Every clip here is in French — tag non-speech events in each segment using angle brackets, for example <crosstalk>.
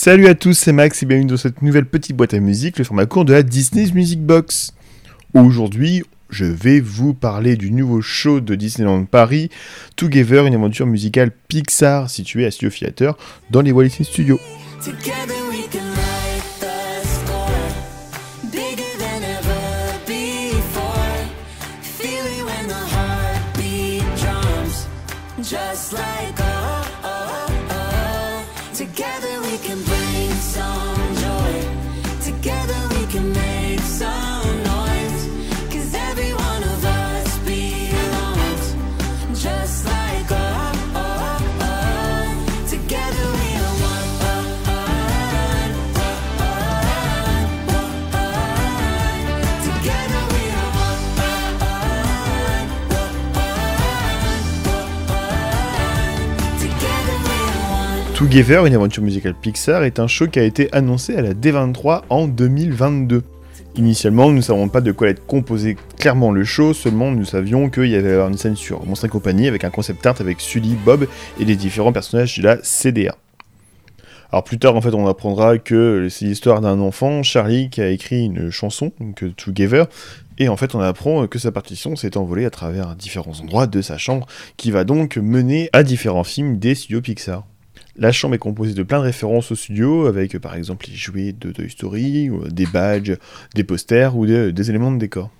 Salut à tous, c'est Max et bienvenue dans cette nouvelle petite boîte à musique, le format court de la Disney's Music Box. Aujourd'hui, je vais vous parler du nouveau show de Disneyland Paris, Together, une aventure musicale Pixar située à Studio Theater dans les Walt Disney Studios. Together, une aventure musicale Pixar, est un show qui a été annoncé à la D23 en 2022. Initialement, nous ne savions pas de quoi être composé clairement le show, seulement nous savions qu'il y avait une scène sur Monstre et compagnie avec un concept art avec Sully, Bob et les différents personnages de la CDA. Alors plus tard, en fait, on apprendra que c'est l'histoire d'un enfant, Charlie, qui a écrit une chanson, donc Together, et en fait, on apprend que sa partition s'est envolée à travers différents endroits de sa chambre, qui va donc mener à différents films des studios Pixar. La chambre est composée de plein de références au studio, avec par exemple les jouets de Toy Story, des badges, des posters ou des, des éléments de décor.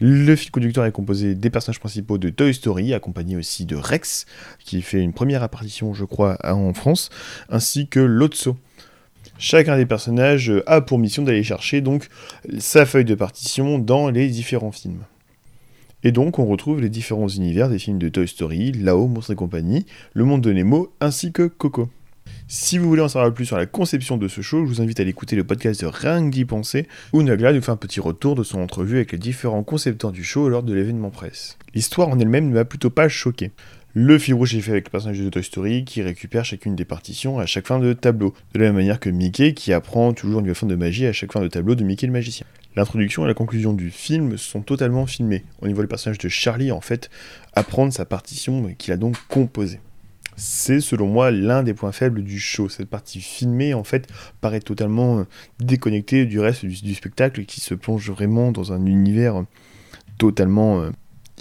Le fil conducteur est composé des personnages principaux de Toy Story, accompagné aussi de Rex, qui fait une première apparition, je crois, en France, ainsi que Lotso. Chacun des personnages a pour mission d'aller chercher donc sa feuille de partition dans les différents films. Et donc on retrouve les différents univers des films de Toy Story, Lao, Monstre et compagnie, Le Monde de Nemo, ainsi que Coco. Si vous voulez en savoir plus sur la conception de ce show, je vous invite à l'écouter le podcast de Rien que d'y penser, où Nagla nous fait un petit retour de son entrevue avec les différents concepteurs du show lors de l'événement presse. L'histoire en elle-même ne m'a plutôt pas choqué. Le fil rouge est fait avec le personnage de Toy Story qui récupère chacune des partitions à chaque fin de tableau, de la même manière que Mickey qui apprend toujours une forme de magie à chaque fin de tableau de Mickey le magicien. L'introduction et la conclusion du film sont totalement filmées. On y voit le personnage de Charlie en fait apprendre sa partition qu'il a donc composée. C'est selon moi l'un des points faibles du show. Cette partie filmée en fait paraît totalement euh, déconnectée du reste du, spectacle qui se plonge vraiment dans un univers totalement euh,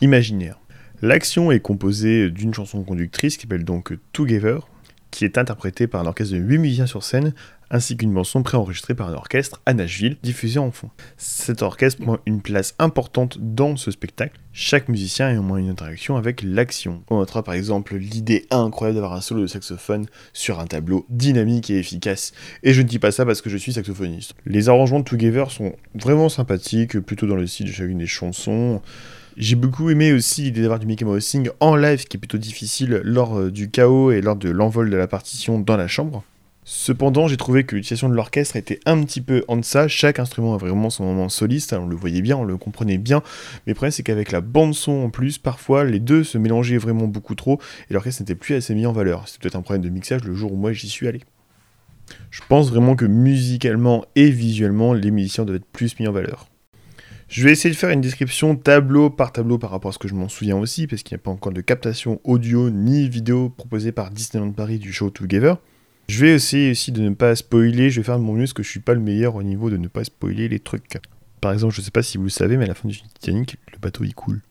imaginaire. L'action est composée d'une chanson conductrice qui s'appelle donc Together, qui est interprétée par un orchestre de 8 musiciens sur scène, ainsi qu'une bande-son préenregistrée par un orchestre à Nashville, diffusée en fond. Cet orchestre prend une place importante dans ce spectacle. Chaque musicien a au moins une interaction avec l'action. On notera par exemple l'idée incroyable d'avoir un solo de saxophone sur un tableau dynamique et efficace. Et je ne dis pas ça parce que je suis saxophoniste. Les arrangements de Together sont vraiment sympathiques, plutôt dans le style de chacune des chansons. J'ai beaucoup aimé aussi l'idée d'avoir du Mickey Mouse Sing en live, qui est plutôt difficile lors euh, du chaos et lors de l'envol de la partition dans la chambre. Cependant, j'ai trouvé que l'utilisation de l'orchestre était un petit peu en deçà. Chaque instrument a vraiment son moment soliste, on le voyait bien, on le comprenait bien. Mais le problème, c'est qu'avec la bande-son en plus, parfois les deux se mélangeaient vraiment beaucoup trop et l'orchestre n'était plus assez mis en valeur. C'est peut-être un problème de mixage le jour où moi j'y suis allé. Je pense vraiment que musicalement et visuellement, les musiciens doivent être plus mis en valeur. Je vais essayer de faire une description tableau par tableau par rapport à ce que je m'en souviens aussi, parce qu'il n'y a pas encore de captation audio ni vidéo proposée par Disneyland Paris du show Together. Je vais essayer aussi de ne pas spoiler, je vais faire de mon mieux parce que je suis pas le meilleur au niveau de ne pas spoiler les trucs. Par exemple, je sais pas si vous le savez, mais à la fin du Titanic, le bateau il coule.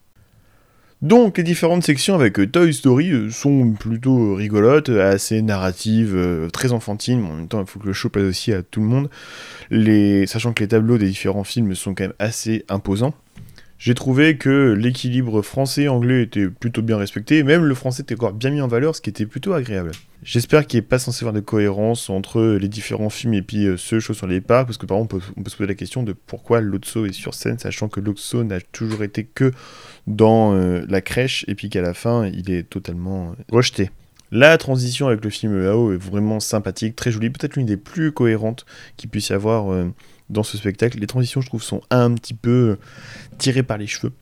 Donc, les différentes sections avec euh, Toy Story euh, sont plutôt rigolotes, assez narratives, euh, très enfantines, mais en même temps, il faut que le show plaise aussi à tout le monde. Sachant que les tableaux des différents films sont quand même assez imposants. J'ai trouvé que l'équilibre français-anglais était plutôt bien respecté, et même le français était encore bien mis en valeur, ce qui était plutôt agréable. J'espère qu'il n'est pas censé y avoir de cohérence entre les différents films et puis euh, ce show sur les parcs, parce que par exemple, on peut, se poser la question de pourquoi Lotso est sur scène, sachant que Lotso n'a toujours été que dans euh, la crèche, et puis qu'à la fin, il est totalement euh, rejeté. La transition avec le film EAO est vraiment sympathique, très jolie, peut-être l'une des plus cohérentes qu'il puisse y avoir dans ce spectacle. Les transitions, je trouve, sont un petit peu tirées par les cheveux.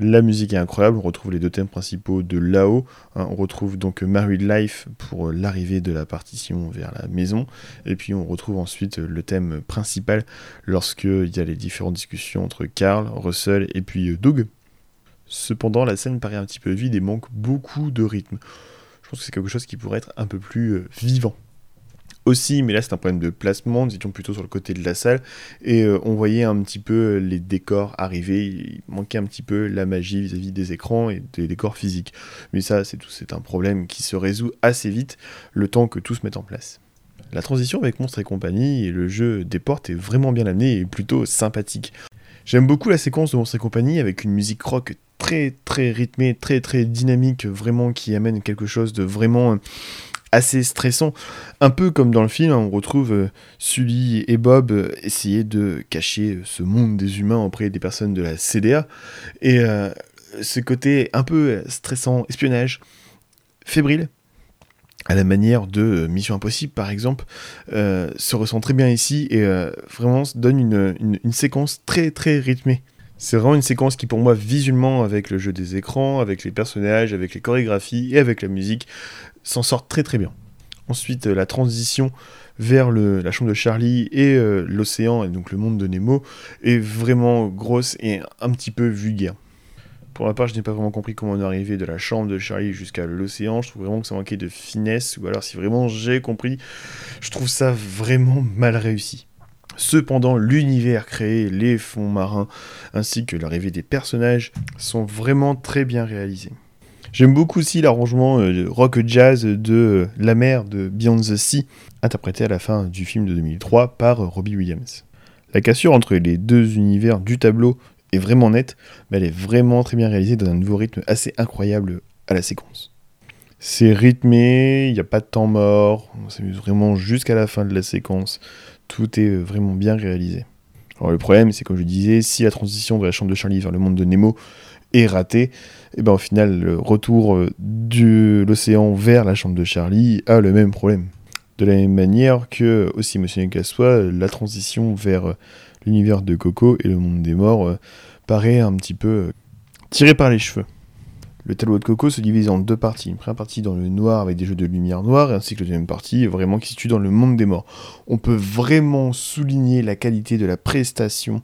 La musique est incroyable, on retrouve les deux thèmes principaux de Lao. hein. on retrouve donc Married Life pour l'arrivée de la partition vers la maison. Et puis on retrouve ensuite le thème principal lorsqu'il y a les différentes discussions entre Carl, Russell et puis euh, Doug. Cependant, la scène paraît un petit peu vide et manque beaucoup de rythme. Je pense que c'est quelque chose qui pourrait être un peu plus euh, vivant. Aussi, mais là c'est un problème de placement, nous étions plutôt sur le côté de la salle, et euh, on voyait un petit peu les décors arriver, il manquait un petit peu la magie vis-à-vis des écrans et des décors physiques. Mais ça, c'est tout, c'est un problème qui se résout assez vite, le temps que tout se mette en place. La transition avec Monstres et compagnie et le jeu des portes est vraiment bien amené et plutôt sympathique. J'aime beaucoup la séquence de Monstres et compagnie avec une musique rock très très rythmée, très très dynamique, vraiment qui amène quelque chose de vraiment euh, assez stressant. Un peu comme dans le film, hein, on retrouve euh, Sully et Bob euh, essayer de cacher euh, ce monde des humains auprès des personnes de la CDA. Et ce côté un peu stressant, espionnage, fébrile, à la manière de Mission Impossible par exemple, se ressent très bien ici et euh, vraiment donne une, une- une séquence très très rythmée. C'est vraiment une séquence qui pour moi visuellement avec le jeu des écrans, avec les personnages, avec les chorégraphies et avec la musique s'en sort très très bien. Ensuite euh, la transition vers la chambre de Charlie et euh, l'océan et donc le monde de Nemo est vraiment grosse et un petit peu vulgaire. Pour ma part, je n'ai pas vraiment compris comment on est arrivé de la chambre de Charlie jusqu'à l'océan. Je trouve vraiment que ça manquait de finesse, ou alors si vraiment j'ai compris, je trouve ça vraiment mal réussi. Cependant, l'univers créé, les fonds marins, ainsi que l'arrivée des personnages sont vraiment très bien réalisés. J'aime beaucoup aussi l'arrangement euh, rock jazz de euh, La mer de Beyond the Sea, interprété à la fin du film de 2003 par euh, Robbie Williams. La cassure entre les deux univers du tableau est vraiment nette, mais elle est vraiment très bien réalisée dans un nouveau rythme assez incroyable à la séquence. C'est rythmé, il n'y a pas de temps mort, on s'amuse vraiment jusqu'à la fin de la séquence, tout est vraiment bien réalisé. Alors le problème, c'est comme je disais, si la transition de la chambre de Charlie vers le monde de Nemo est ratée, et ben au final, le retour euh, de l'océan vers la chambre de Charlie a le même problème. De la même manière que, aussi émotionnel qu'elle soit, la transition vers euh, l'univers de Coco et le monde des morts euh, paraît un petit peu euh, tiré par les cheveux. Le tableau de Coco se divise en deux parties. Une première partie dans le noir avec des jeux de lumière noire, ainsi que la deuxième partie vraiment qui se situe dans le monde des morts. On peut vraiment souligner la qualité de la prestation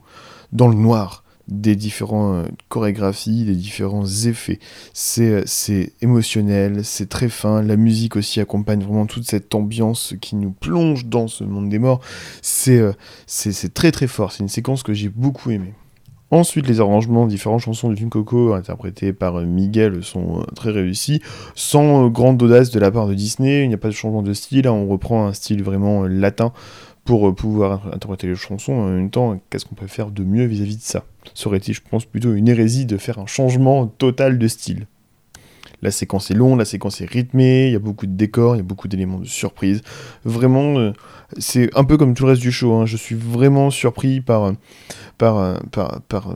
dans le noir des différentes chorégraphies, des différents effets. C'est euh, c'est émotionnel, c'est très fin. La musique aussi accompagne vraiment toute cette ambiance qui nous plonge dans ce monde des morts. C'est euh, très très fort. C'est une séquence que j'ai beaucoup aimée. Ensuite, les arrangements différentes chansons du film Coco interprétées par euh, Miguel sont euh, très réussis, sans euh, grande audace de la part de Disney. Il n'y a pas de changement de style. hein. On reprend un style vraiment latin pour pouvoir interpréter les chansons. En même temps, qu'est-ce qu'on peut faire de mieux vis-à-vis de ça? Été, je pense, plutôt une hérésie de faire un changement total de style. La séquence est longue, la séquence est rythmée, il y a beaucoup de décors, il y a beaucoup d'éléments de surprise. Vraiment, euh, c'est un peu comme tout le reste du show. hein. Je suis vraiment surpris par, euh, euh, par, par,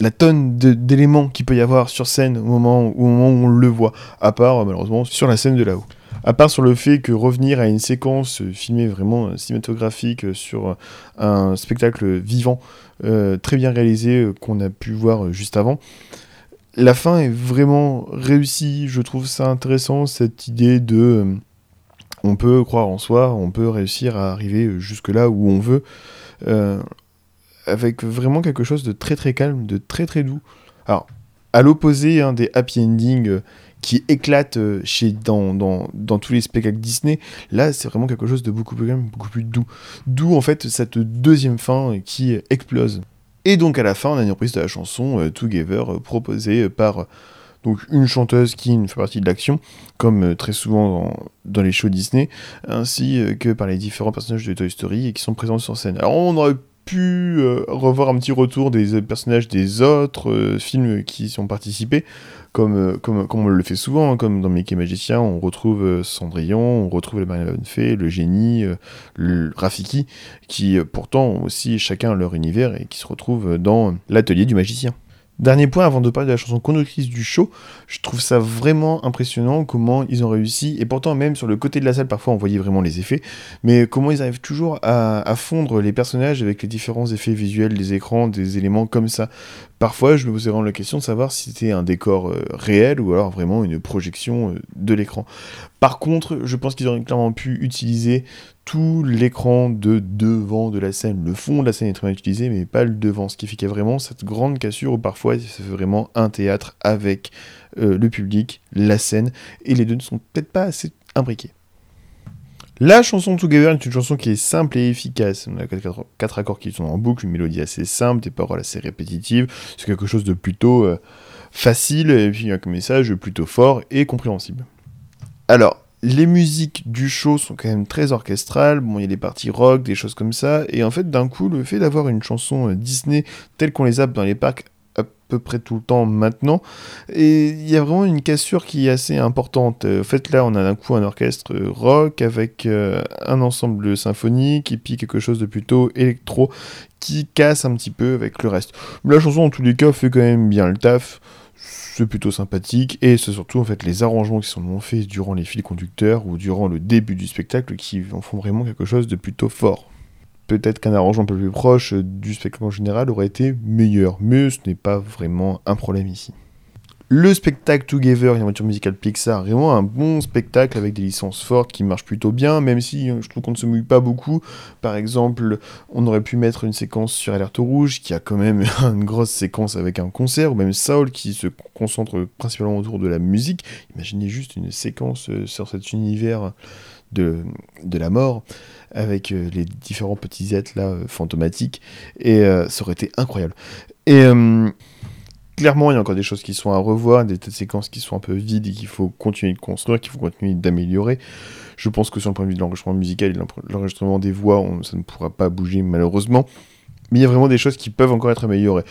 la tonne d'éléments qu'il peut y avoir sur scène au moment, où on le voit, à part malheureusement sur la scène de là-haut. À part sur le fait que revenir à une séquence filmée vraiment cinématographique sur un spectacle vivant, très bien réalisé, qu'on a pu voir juste avant, la fin est vraiment réussie. Je trouve ça intéressant, cette idée de. euh, on peut croire en soi, on peut réussir à arriver jusque là où on veut, euh, avec vraiment quelque chose de très très calme, de très très doux. Alors, à l'opposé hein, des happy endings euh, qui éclatent chez, dans, dans, tous les spectacles Disney, là c'est vraiment quelque chose de beaucoup plus calme, beaucoup plus doux. D'où en fait cette deuxième fin qui explose. Et donc à la fin, on a une reprise de la chanson euh, Together euh, proposée euh, par donc une chanteuse qui fait partie de l'action, comme très souvent dans, les shows Disney, ainsi que par les différents personnages de Toy Story qui sont présents sur scène. Alors on aurait pu euh, revoir un petit retour des personnages des autres euh, films qui y ont participé, comme, euh, comme, on le fait souvent, hein, comme dans Mickey Magicien, on retrouve Cendrillon, on retrouve la Marine Fée, le génie, le Rafiki, qui pourtant ont aussi chacun leur univers et qui se retrouvent dans l'atelier du magicien. Dernier point avant de parler de la chanson conductrice du show, je trouve ça vraiment impressionnant comment ils ont réussi, et pourtant même sur le côté de la salle parfois on voyait vraiment les effets, mais comment ils arrivent toujours à, fondre les personnages avec les différents effets visuels des écrans, des éléments comme ça. Parfois je me posais vraiment la question de savoir si c'était un décor euh, réel ou alors vraiment une projection euh, de l'écran. Par contre, je pense qu'ils auraient clairement pu utiliser tout l'écran de devant de la scène. Le fond de la scène est très bien utilisé, mais pas le devant. Ce qui fait qu'il y a vraiment cette grande cassure où parfois fait vraiment un théâtre avec euh, le public, la scène, et les deux ne sont peut-être pas assez imbriqués. La chanson Together est une chanson qui est simple et efficace. On a quatre, quatre accords qui sont en boucle, une mélodie assez simple, des paroles assez répétitives. C'est quelque chose de plutôt euh, facile et puis un message plutôt fort et compréhensible. Alors, les musiques du show sont quand même très orchestrales. Bon, il y a des parties rock, des choses comme ça. Et en fait, d'un coup, le fait d'avoir une chanson euh, Disney telle qu'on les a dans les parcs à peu près tout le temps maintenant, et il y a vraiment une cassure qui est assez importante. Euh, En fait, là, on a d'un coup un orchestre euh, rock avec un ensemble symphonique et puis quelque chose de plutôt électro qui casse un petit peu avec le reste. La chanson, en tous les cas, fait quand même bien le taf c'est plutôt sympathique et c'est surtout en fait les arrangements qui sont faits durant les fils conducteurs ou durant le début du spectacle qui en font vraiment quelque chose de plutôt fort. Peut-être qu'un arrangement un peu plus proche du spectacle en général aurait été meilleur, mais ce n'est pas vraiment un problème ici. Le spectacle Together, une aventure musicale Pixar, vraiment un bon spectacle avec des licences fortes qui marchent plutôt bien, même si euh, je trouve qu'on ne se mouille pas beaucoup. Par exemple, on aurait pu mettre une séquence sur Alerte Rouge, qui a quand même <laughs> une grosse séquence avec un concert, ou même Saul qui se concentre principalement autour de la musique. Imaginez juste une séquence euh, sur cet univers de, de la mort, avec euh, les différents petits êtres là, fantomatiques, et ça aurait été incroyable. Et clairement, il y a encore des choses qui sont à revoir, des séquences qui sont un peu vides et qu'il faut continuer de construire, qu'il faut continuer d'améliorer. Je pense que sur le point de vue de l'enregistrement musical et de l'enregistrement des voix, ça ne pourra pas bouger malheureusement. Mais il y a vraiment des choses qui peuvent encore être améliorées.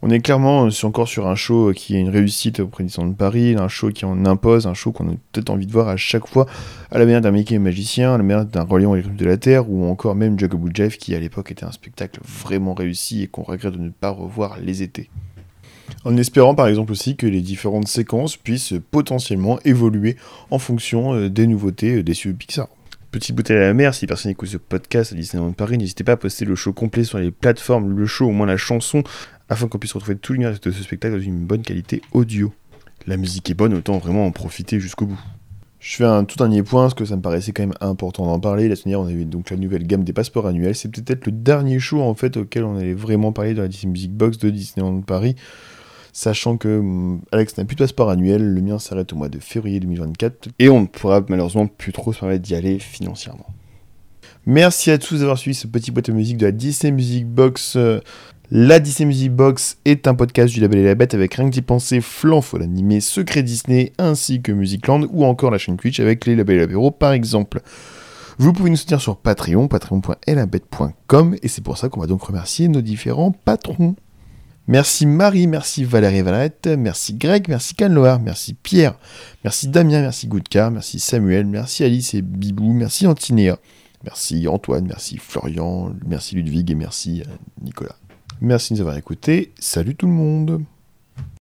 On est clairement euh, encore sur un show qui est une réussite auprès du de Paris, un show qui en impose, un show qu'on a peut-être envie de voir à chaque fois, à la manière d'un Mickey magicien, à la manière d'un Reliant et de la Terre, ou encore même Jacob Jeff, qui à l'époque était un spectacle vraiment réussi et qu'on regrette de ne pas revoir les étés. En espérant par exemple aussi que les différentes séquences puissent potentiellement évoluer en fonction euh, des nouveautés euh, des studios Pixar. Petite bouteille à la mer, si personne écoute ce podcast à Disneyland Paris, n'hésitez pas à poster le show complet sur les plateformes, le show, au moins la chanson, afin qu'on puisse retrouver tout l'univers de ce spectacle dans une bonne qualité audio. La musique est bonne, autant vraiment en profiter jusqu'au bout. Je fais un tout dernier point, parce que ça me paraissait quand même important d'en parler. La semaine dernière, on avait donc la nouvelle gamme des passeports annuels. C'est peut-être le dernier show en fait auquel on allait vraiment parler dans la Disney Music Box de Disneyland Paris. Sachant que hum, Alex n'a plus de passeport annuel, le mien s'arrête au mois de février 2024 et on ne pourra malheureusement plus trop se permettre d'y aller financièrement. Merci à tous d'avoir suivi ce petit boîte de musique de la Disney Music Box. La Disney Music Box est un podcast du Label et la Bête avec rien que d'y penser, Flan, faut l'animer, Secret Disney, ainsi que Musicland ou encore la chaîne Twitch avec les Labels et l'apéro par exemple. Vous pouvez nous soutenir sur Patreon, patreon.elabette.com et c'est pour ça qu'on va donc remercier nos différents patrons. Merci Marie, merci Valérie Valette, merci Greg, merci Canloar, merci Pierre, merci Damien, merci Goudka, merci Samuel, merci Alice et Bibou, merci Antinéa, merci Antoine, merci Florian, merci Ludwig et merci euh, Nicolas. Merci de nous avoir écoutés, salut tout le monde